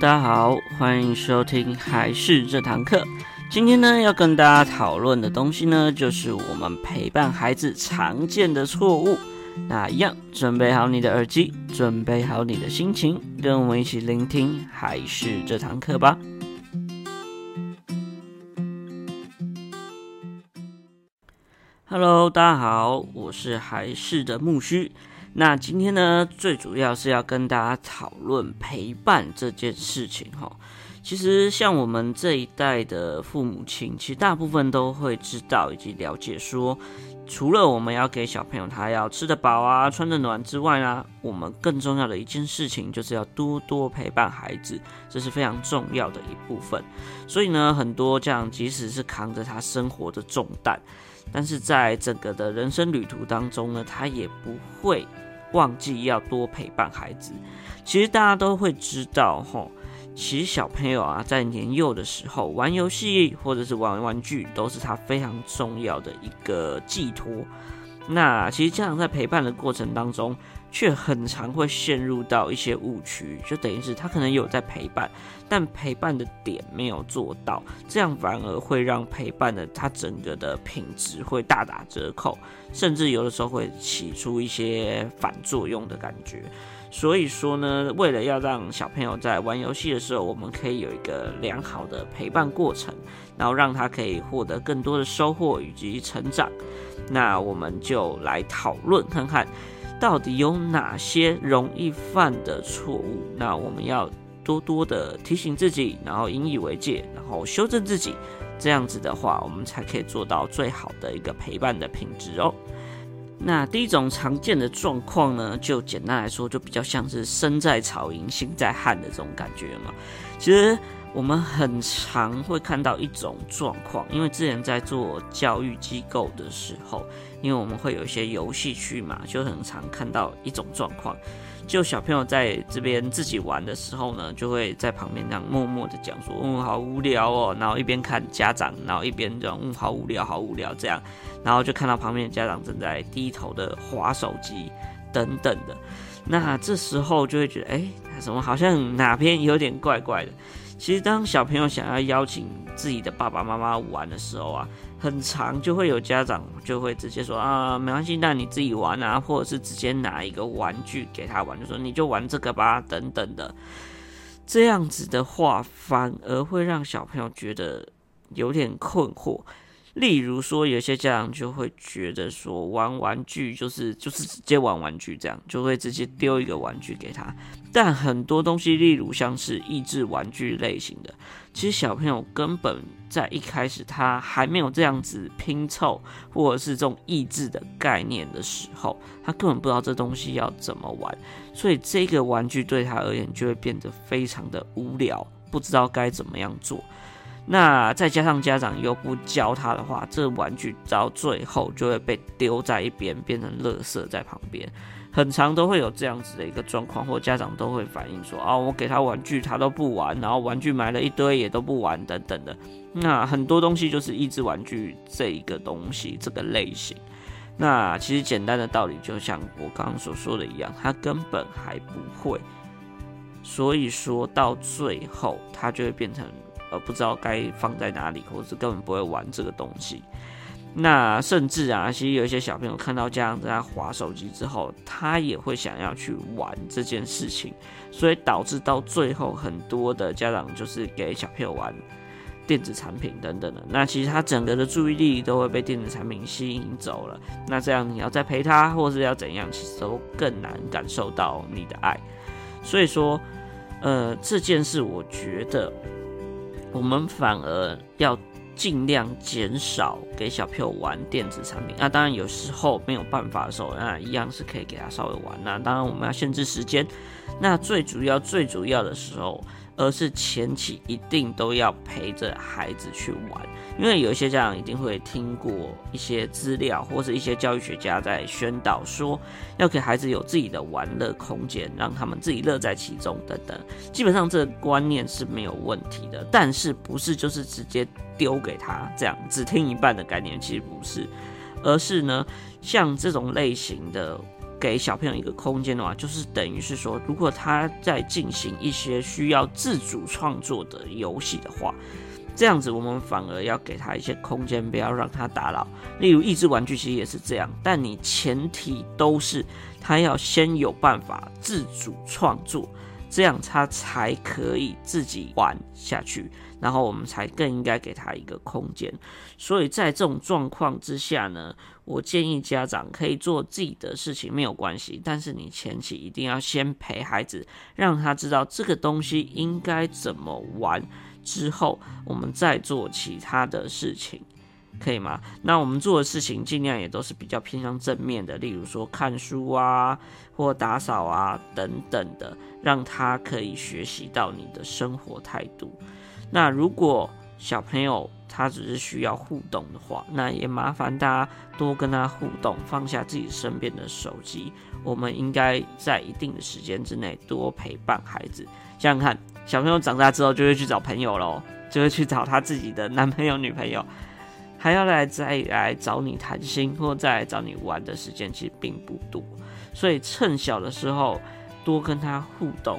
大家好，欢迎收听孩事这堂课。今天呢，要跟大家讨论的东西呢，就是我们陪伴孩子常见的错误。那一样，准备好你的耳机，准备好你的心情，跟我们一起聆听孩事这堂课吧。Hello，大家好，我是孩事的木须。那今天呢，最主要是要跟大家讨论陪伴这件事情哈。其实像我们这一代的父母亲，其实大部分都会知道以及了解说，除了我们要给小朋友他要吃得饱啊、穿得暖之外呢，我们更重要的一件事情就是要多多陪伴孩子，这是非常重要的一部分。所以呢，很多这样即使是扛着他生活的重担。但是在整个的人生旅途当中呢，他也不会忘记要多陪伴孩子。其实大家都会知道，吼，其实小朋友啊，在年幼的时候玩游戏或者是玩玩具，都是他非常重要的一个寄托。那其实家长在陪伴的过程当中，却很常会陷入到一些误区，就等于是他可能有在陪伴，但陪伴的点没有做到，这样反而会让陪伴的他整个的品质会大打折扣，甚至有的时候会起出一些反作用的感觉。所以说呢，为了要让小朋友在玩游戏的时候，我们可以有一个良好的陪伴过程，然后让他可以获得更多的收获以及成长，那我们就来讨论看看。到底有哪些容易犯的错误？那我们要多多的提醒自己，然后引以为戒，然后修正自己。这样子的话，我们才可以做到最好的一个陪伴的品质哦。那第一种常见的状况呢，就简单来说，就比较像是身在曹营心在汉的这种感觉嘛。其实。我们很常会看到一种状况，因为之前在做教育机构的时候，因为我们会有一些游戏区嘛，就很常看到一种状况，就小朋友在这边自己玩的时候呢，就会在旁边这样默默的讲说，嗯，好无聊哦，然后一边看家长，然后一边这样，嗯，好无聊，好无聊这样，然后就看到旁边的家长正在低头的划手机等等的，那这时候就会觉得，哎，怎么好像哪边有点怪怪的。其实，当小朋友想要邀请自己的爸爸妈妈玩的时候啊，很常就会有家长就会直接说啊，没关系，那你自己玩啊，或者是直接拿一个玩具给他玩，就说你就玩这个吧，等等的。这样子的话，反而会让小朋友觉得有点困惑。例如说，有些家长就会觉得说，玩玩具就是就是直接玩玩具，这样就会直接丢一个玩具给他。但很多东西，例如像是益智玩具类型的，其实小朋友根本在一开始他还没有这样子拼凑或者是这种益智的概念的时候，他根本不知道这东西要怎么玩，所以这个玩具对他而言就会变得非常的无聊，不知道该怎么样做。那再加上家长又不教他的话，这玩具到最后就会被丢在一边，变成垃圾在旁边。很常都会有这样子的一个状况，或家长都会反映说：“啊，我给他玩具他都不玩，然后玩具买了一堆也都不玩，等等的。”那很多东西就是益智玩具这一个东西这个类型。那其实简单的道理就像我刚刚所说的一样，他根本还不会，所以说到最后他就会变成。呃，不知道该放在哪里，或者是根本不会玩这个东西。那甚至啊，其实有一些小朋友看到家长在那滑手机之后，他也会想要去玩这件事情，所以导致到最后很多的家长就是给小朋友玩电子产品等等的。那其实他整个的注意力都会被电子产品吸引走了。那这样你要再陪他，或是要怎样，其实都更难感受到你的爱。所以说，呃，这件事我觉得。我们反而要尽量减少给小朋友玩电子产品。那当然有时候没有办法的时候，那一样是可以给他稍微玩。那当然我们要限制时间。那最主要、最主要的时候。而是前期一定都要陪着孩子去玩，因为有一些家长一定会听过一些资料，或是一些教育学家在宣导说，要给孩子有自己的玩乐空间，让他们自己乐在其中等等。基本上这个观念是没有问题的，但是不是就是直接丢给他这样只听一半的概念，其实不是，而是呢，像这种类型的给小朋友一个空间的话，就是等于是说，如果他在进行一些需要自主创作的游戏的话，这样子我们反而要给他一些空间，不要让他打扰。例如益智玩具其实也是这样，但你前提都是他要先有办法自主创作。这样他才可以自己玩下去，然后我们才更应该给他一个空间。所以在这种状况之下呢，我建议家长可以做自己的事情没有关系，但是你前期一定要先陪孩子，让他知道这个东西应该怎么玩，之后我们再做其他的事情。可以吗？那我们做的事情尽量也都是比较偏向正面的，例如说看书啊，或打扫啊等等的，让他可以学习到你的生活态度。那如果小朋友他只是需要互动的话，那也麻烦大家多跟他互动，放下自己身边的手机。我们应该在一定的时间之内多陪伴孩子。想想看，小朋友长大之后就会去找朋友喽，就会去找他自己的男朋友、女朋友。还要来再来找你谈心或再来找你玩的时间其实并不多，所以趁小的时候多跟他互动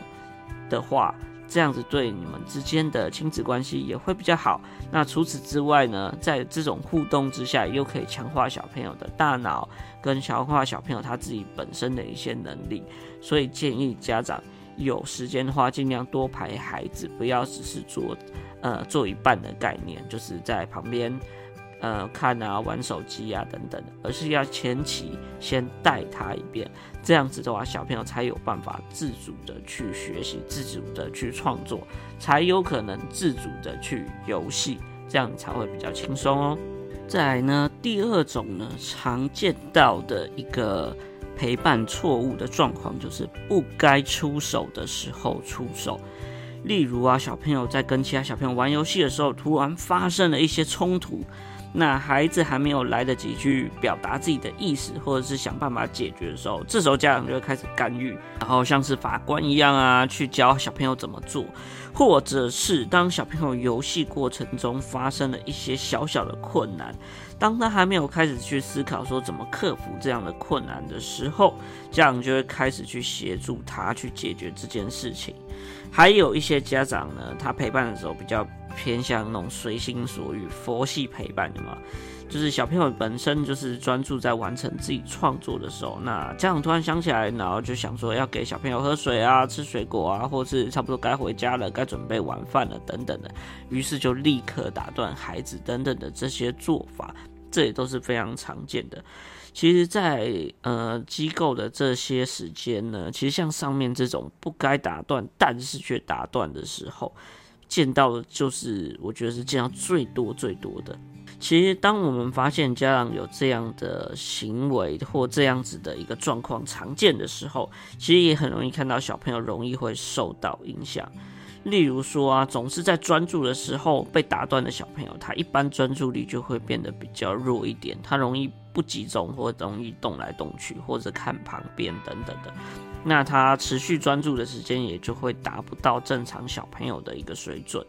的话，这样子对你们之间的亲子关系也会比较好。那除此之外呢，在这种互动之下，又可以强化小朋友的大脑，跟强化小朋友他自己本身的一些能力。所以建议家长有时间的话，尽量多陪孩子，不要只是做呃做一半的概念，就是在旁边。呃，看啊，玩手机啊，等等，而是要前期先带他一遍，这样子的话，小朋友才有办法自主的去学习，自主的去创作，才有可能自主的去游戏，这样才会比较轻松哦。再来呢，第二种呢，常见到的一个陪伴错误的状况，就是不该出手的时候出手。例如啊，小朋友在跟其他小朋友玩游戏的时候，突然发生了一些冲突。那孩子还没有来得及去表达自己的意思，或者是想办法解决的时候，这时候家长就会开始干预，然后像是法官一样啊，去教小朋友怎么做，或者是当小朋友游戏过程中发生了一些小小的困难，当他还没有开始去思考说怎么克服这样的困难的时候，家长就会开始去协助他去解决这件事情。还有一些家长呢，他陪伴的时候比较。偏向那种随心所欲、佛系陪伴的嘛，就是小朋友本身就是专注在完成自己创作的时候，那家长突然想起来，然后就想说要给小朋友喝水啊、吃水果啊，或是差不多该回家了、该准备晚饭了等等的，于是就立刻打断孩子等等的这些做法，这也都是非常常见的。其实在，在呃机构的这些时间呢，其实像上面这种不该打断，但是却打断的时候。见到的就是，我觉得是见到最多最多的。其实，当我们发现家长有这样的行为或这样子的一个状况常见的时候，其实也很容易看到小朋友容易会受到影响。例如说啊，总是在专注的时候被打断的小朋友，他一般专注力就会变得比较弱一点，他容易不集中，或容易动来动去，或者看旁边等等的。那他持续专注的时间也就会达不到正常小朋友的一个水准。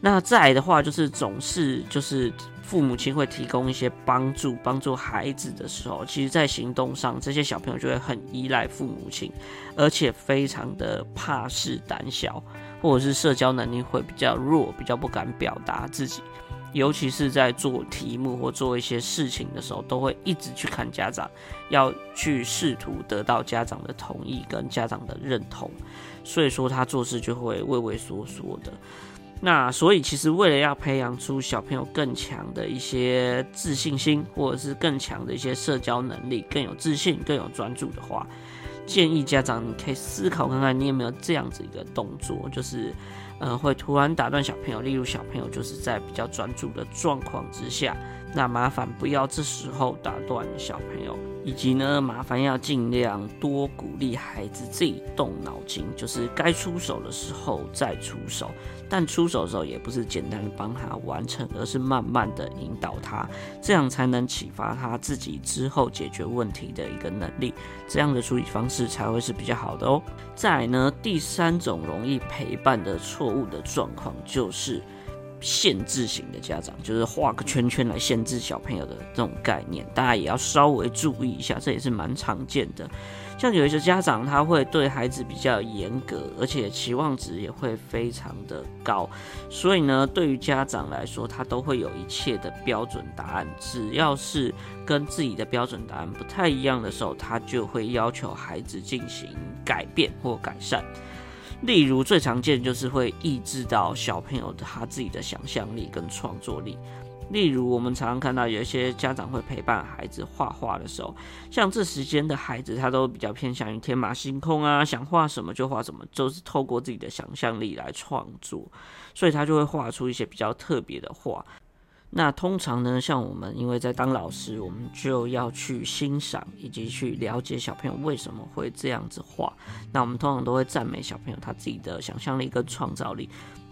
那再的话，就是总是就是父母亲会提供一些帮助，帮助孩子的时候，其实在行动上，这些小朋友就会很依赖父母亲，而且非常的怕事、胆小，或者是社交能力会比较弱，比较不敢表达自己。尤其是在做题目或做一些事情的时候，都会一直去看家长，要去试图得到家长的同意跟家长的认同，所以说他做事就会畏畏缩缩的。那所以其实为了要培养出小朋友更强的一些自信心，或者是更强的一些社交能力，更有自信、更有专注的话，建议家长你可以思考看看，你有没有这样子一个动作，就是。呃，会突然打断小朋友，例如小朋友就是在比较专注的状况之下，那麻烦不要这时候打断小朋友，以及呢，麻烦要尽量多鼓励孩子自己动脑筋，就是该出手的时候再出手。但出手的时候也不是简单的帮他完成，而是慢慢的引导他，这样才能启发他自己之后解决问题的一个能力。这样的处理方式才会是比较好的哦。再来呢，第三种容易陪伴的错错误的状况就是。限制型的家长，就是画个圈圈来限制小朋友的这种概念，大家也要稍微注意一下，这也是蛮常见的。像有一些家长，他会对孩子比较严格，而且期望值也会非常的高，所以呢，对于家长来说，他都会有一切的标准答案，只要是跟自己的标准答案不太一样的时候，他就会要求孩子进行改变或改善。例如最常见就是会抑制到小朋友他自己的想象力跟创作力。例如我们常常看到有一些家长会陪伴孩子画画的时候，像这时间的孩子他都比较偏向于天马行空啊，想画什么就画什么，就是透过自己的想象力来创作，所以他就会画出一些比较特别的画。那通常呢，像我们因为在当老师，我们就要去欣赏以及去了解小朋友为什么会这样子画。那我们通常都会赞美小朋友他自己的想象力跟创造力，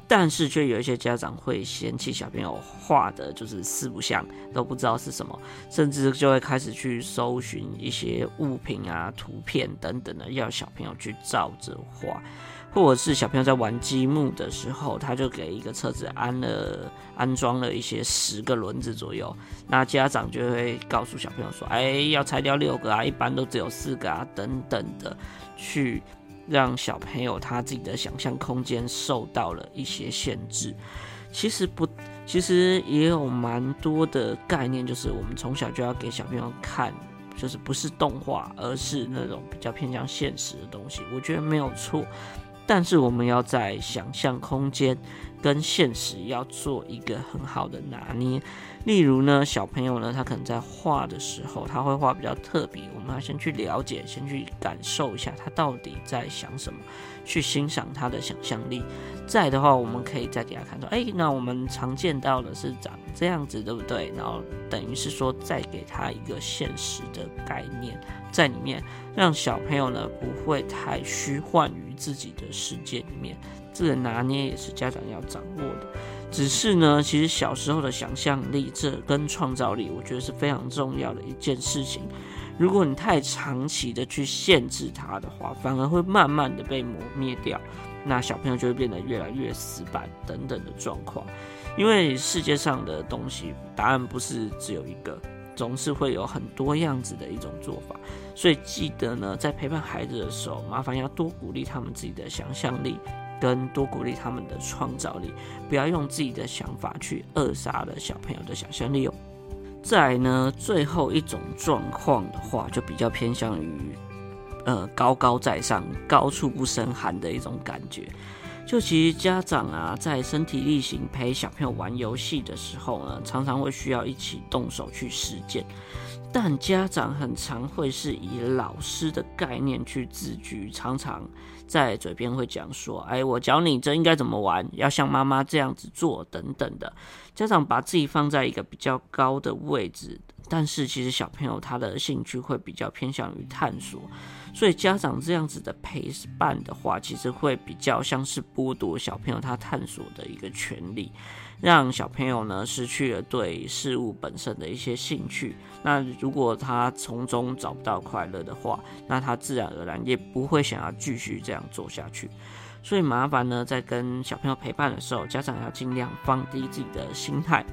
但是却有一些家长会嫌弃小朋友画的就是四不像，都不知道是什么，甚至就会开始去搜寻一些物品啊、图片等等的，要小朋友去照着画。或者是小朋友在玩积木的时候，他就给一个车子安了安装了一些十个轮子左右，那家长就会告诉小朋友说：“哎，要拆掉六个啊，一般都只有四个啊，等等的，去让小朋友他自己的想象空间受到了一些限制。其实不，其实也有蛮多的概念，就是我们从小就要给小朋友看，就是不是动画，而是那种比较偏向现实的东西。我觉得没有错。”但是我们要在想象空间跟现实要做一个很好的拿捏。例如呢，小朋友呢，他可能在画的时候，他会画比较特别，我们要先去了解，先去感受一下他到底在想什么，去欣赏他的想象力。再的话，我们可以再给他看到，哎，那我们常见到的是长这样子，对不对？然后等于是说，再给他一个现实的概念在里面，让小朋友呢不会太虚幻于自己的世界里面。这个拿捏也是家长要掌握的。只是呢，其实小时候的想象力，这跟创造力，我觉得是非常重要的一件事情。如果你太长期的去限制它的话，反而会慢慢的被磨灭掉。那小朋友就会变得越来越死板等等的状况。因为世界上的东西，答案不是只有一个，总是会有很多样子的一种做法。所以记得呢，在陪伴孩子的时候，麻烦要多鼓励他们自己的想象力。跟多鼓励他们的创造力，不要用自己的想法去扼杀了小朋友的想象力哦。再呢，最后一种状况的话，就比较偏向于呃高高在上、高处不胜寒的一种感觉。就其实家长啊，在身体力行陪小朋友玩游戏的时候呢，常常会需要一起动手去实践。但家长很常会是以老师的概念去自居，常常在嘴边会讲说：“哎，我教你这应该怎么玩，要像妈妈这样子做等等的。”家长把自己放在一个比较高的位置，但是其实小朋友他的兴趣会比较偏向于探索，所以家长这样子的陪伴的话，其实会比较像是剥夺小朋友他探索的一个权利。让小朋友呢失去了对事物本身的一些兴趣，那如果他从中找不到快乐的话，那他自然而然也不会想要继续这样做下去。所以麻烦呢，在跟小朋友陪伴的时候，家长要尽量放低自己的心态，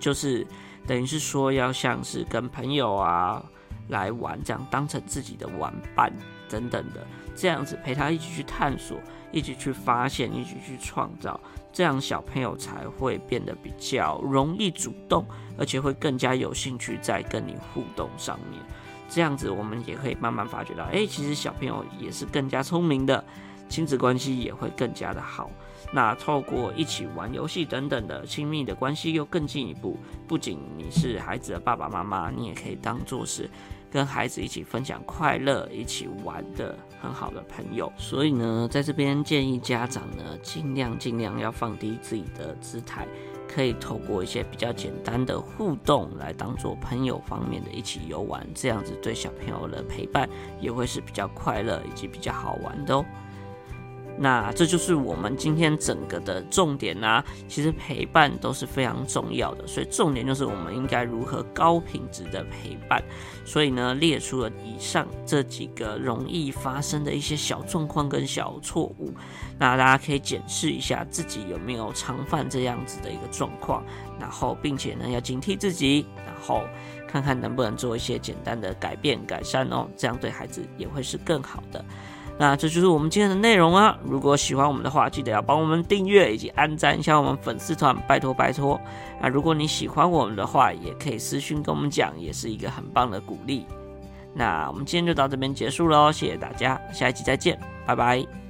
就是等于是说要像是跟朋友啊来玩，这样当成自己的玩伴等等的，这样子陪他一起去探索，一起去发现，一起去创造。这样小朋友才会变得比较容易主动，而且会更加有兴趣在跟你互动上面。这样子，我们也可以慢慢发觉到，哎，其实小朋友也是更加聪明的，亲子关系也会更加的好。那透过一起玩游戏等等的亲密的关系又更进一步，不仅你是孩子的爸爸妈妈，你也可以当做是。跟孩子一起分享快乐、一起玩的很好的朋友，所以呢，在这边建议家长呢，尽量尽量要放低自己的姿态，可以透过一些比较简单的互动来当做朋友方面的一起游玩，这样子对小朋友的陪伴也会是比较快乐以及比较好玩的哦。那这就是我们今天整个的重点啊。其实陪伴都是非常重要的，所以重点就是我们应该如何高品质的陪伴。所以呢，列出了以上这几个容易发生的一些小状况跟小错误，那大家可以检视一下自己有没有常犯这样子的一个状况，然后并且呢要警惕自己，然后看看能不能做一些简单的改变改善哦，这样对孩子也会是更好的。那这就是我们今天的内容啊！如果喜欢我们的话，记得要帮我们订阅以及按赞一下我们粉丝团，拜托拜托。那如果你喜欢我们的话，也可以私信跟我们讲，也是一个很棒的鼓励。那我们今天就到这边结束喽，谢谢大家，下一集再见，拜拜。